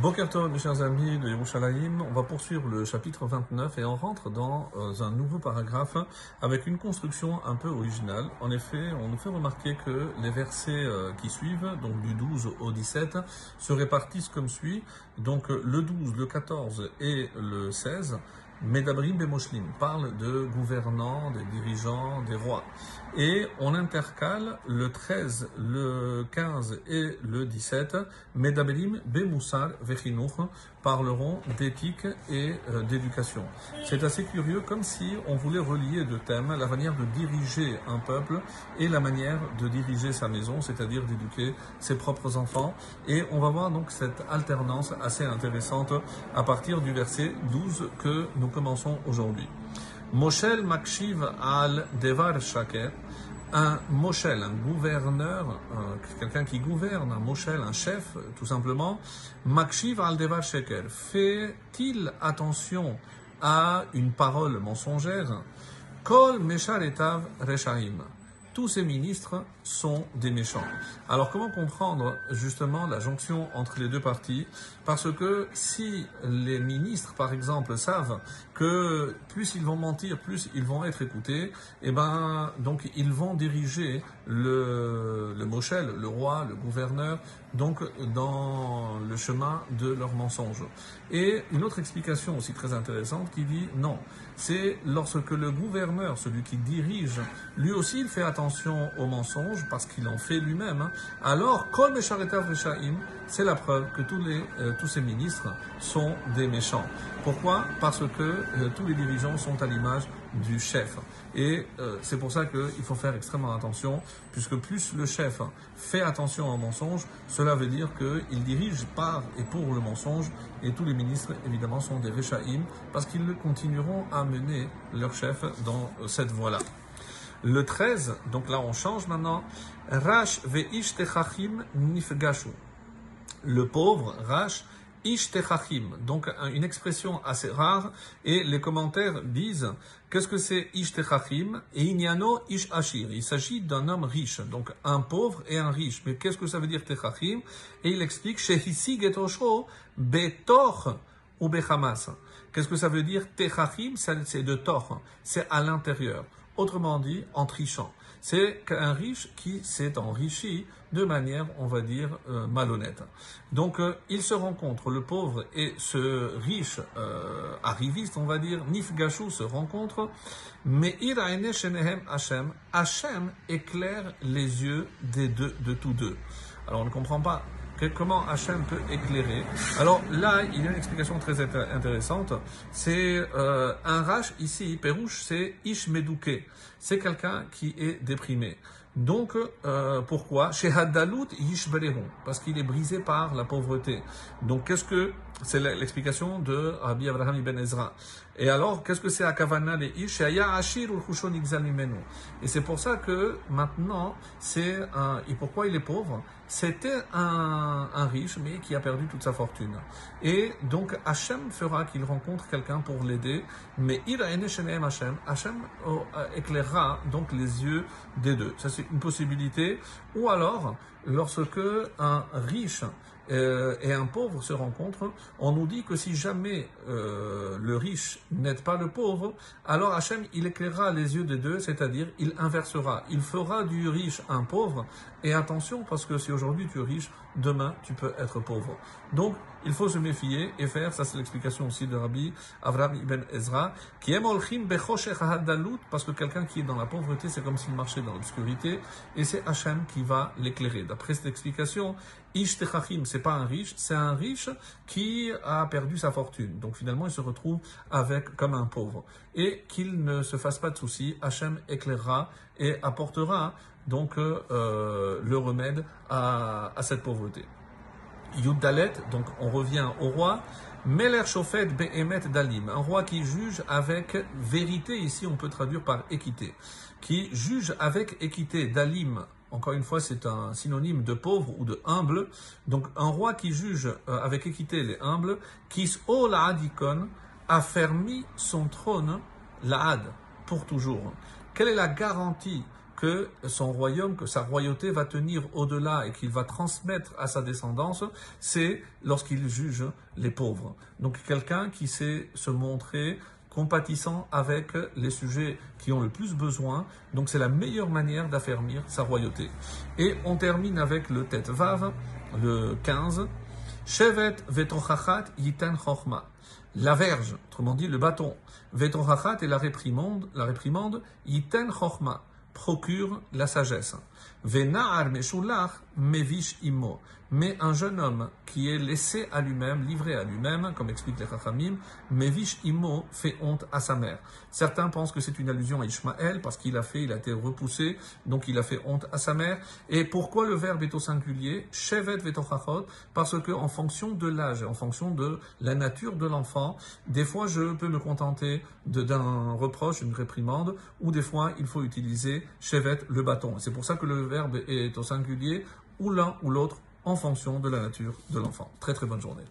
Boker Tov, mes chers amis de Yerushalayim, on va poursuivre le chapitre 29 et on rentre dans euh, un nouveau paragraphe avec une construction un peu originale. En effet, on nous fait remarquer que les versets euh, qui suivent, donc du 12 au 17, se répartissent comme suit. Donc le 12, le 14 et le 16 Medabrim Bemoshlim parle de gouvernants, des dirigeants, des rois. Et on intercale le 13, le 15 et le 17, Medabrim Bemoussar Vechinouch parleront d'éthique et euh, d'éducation. C'est assez curieux, comme si on voulait relier deux thèmes, la manière de diriger un peuple et la manière de diriger sa maison, c'est-à-dire d'éduquer ses propres enfants. Et on va voir donc cette alternance assez intéressante à partir du verset 12 que nous commençons aujourd'hui. Moshel Makshiv al Devar Shaker, un Moshel, un gouverneur, quelqu'un qui gouverne, un Moshel, un chef, tout simplement, Makshiv al Devar Shaker, fait-il attention à une parole mensongère? Kol Meshar Etav Reshaim tous ces ministres sont des méchants. Alors comment comprendre justement la jonction entre les deux parties? Parce que si les ministres, par exemple, savent que plus ils vont mentir, plus ils vont être écoutés, et eh ben donc ils vont diriger le, le Moshel, le roi, le gouverneur, donc dans le chemin de leur mensonge. Et une autre explication aussi très intéressante qui dit non, c'est lorsque le gouverneur, celui qui dirige, lui aussi il fait attention aux mensonges parce qu'il en fait lui-même. Hein. Alors, Kol c'est la preuve que tous, les, euh, tous ces ministres sont des méchants. Pourquoi? Parce que euh, tous les dirigeants sont à l'image du chef. Et euh, c'est pour ça qu'il faut faire extrêmement attention, puisque plus le chef fait attention au mensonge, cela veut dire qu'il dirige par et pour le mensonge, et tous les ministres, évidemment, sont des Rechaïm, parce qu'ils continueront à mener leur chef dans cette voie-là. Le 13, donc là on change maintenant, Rash ve'ish techachim nifgashu. Le pauvre, Rash, Ishtechachim, donc une expression assez rare, et les commentaires disent qu'est-ce que c'est Ishtechachim et Inyano Ish. Il s'agit d'un homme riche, donc un pauvre et un riche. Mais qu'est-ce que ça veut dire Techachim? Et il explique Shehisi Getosho Betor ou Bechamas. Qu'est-ce que ça veut dire Techachim? C'est de tor, c'est à l'intérieur. Autrement dit, en trichant. C'est un riche qui s'est enrichi de manière, on va dire, euh, malhonnête. Donc, euh, il se rencontre, le pauvre et ce riche euh, arriviste, on va dire, Nifgashou se rencontrent, mais Iraene Shenehem Hashem, Hashem éclaire les yeux des deux, de tous deux. Alors, on ne comprend pas comment Hachem peut éclairer. Alors là, il y a une explication très intéressante. C'est euh, un rach ici, Pérouche, c'est Ish C'est quelqu'un qui est déprimé. Donc, euh, pourquoi? Chez Haddalut parce qu'il est brisé par la pauvreté. Donc, qu'est-ce que c'est l'explication de Rabbi Abraham ibn Ezra. Et alors, qu'est-ce que c'est Akavana le Ish? Et c'est pour ça que maintenant, c'est un. Et pourquoi il est pauvre? C'était un, un, riche, mais qui a perdu toute sa fortune. Et donc, Hachem fera qu'il rencontre quelqu'un pour l'aider, mais il a Hachem. Hachem oh, éclairera donc les yeux des deux. Une possibilité. Ou alors, lorsque un riche euh, et un pauvre se rencontrent, on nous dit que si jamais euh, le riche n'aide pas le pauvre, alors Hachem, il éclairera les yeux des deux, c'est-à-dire il inversera. Il fera du riche un pauvre. Et attention, parce que si aujourd'hui tu es riche, demain tu peux être pauvre. Donc, il faut se méfier et faire, ça c'est l'explication aussi de Rabbi Avraham ibn Ezra, qui aime parce que quelqu'un qui est dans la pauvreté, c'est comme s'il marchait dans l'obscurité, et c'est Hachem qui va l'éclairer. D'après cette explication, Ish c'est pas un riche, c'est un riche qui a perdu sa fortune. Donc finalement, il se retrouve avec comme un pauvre. Et qu'il ne se fasse pas de soucis, Hachem éclairera et apportera donc euh, le remède à, à cette pauvreté. Yuddalet, donc on revient au roi. Meler Shofet Behemet Dalim, un roi qui juge avec vérité, ici on peut traduire par équité, qui juge avec équité, Dalim, encore une fois c'est un synonyme de pauvre ou de humble, donc un roi qui juge euh, avec équité les humbles, qui o a fermi son trône, la had, pour toujours? Quelle est la garantie que son royaume, que sa royauté va tenir au-delà et qu'il va transmettre à sa descendance, c'est lorsqu'il juge les pauvres. Donc quelqu'un qui sait se montrer compatissant avec les sujets qui ont le plus besoin. Donc c'est la meilleure manière d'affermir sa royauté. Et on termine avec le tête le 15. Shevet vetochachat yiten chorma. La verge, autrement dit le bâton. Vetochachat et la réprimande, la réprimande, chorma, procure la sagesse. Venar meshulach mevish imo. Mais un jeune homme qui est laissé à lui-même, livré à lui-même, comme explique les Chachamim, Mevish Imo fait honte à sa mère. Certains pensent que c'est une allusion à Ishmaël parce qu'il a fait, il a été repoussé, donc il a fait honte à sa mère. Et pourquoi le verbe est au singulier? Shevet vetochachot Parce que en fonction de l'âge, en fonction de la nature de l'enfant, des fois je peux me contenter d'un reproche, une réprimande, ou des fois il faut utiliser Shevet, le bâton. C'est pour ça que le verbe est au singulier, ou l'un ou l'autre en fonction de la nature de l'enfant. Très très bonne journée.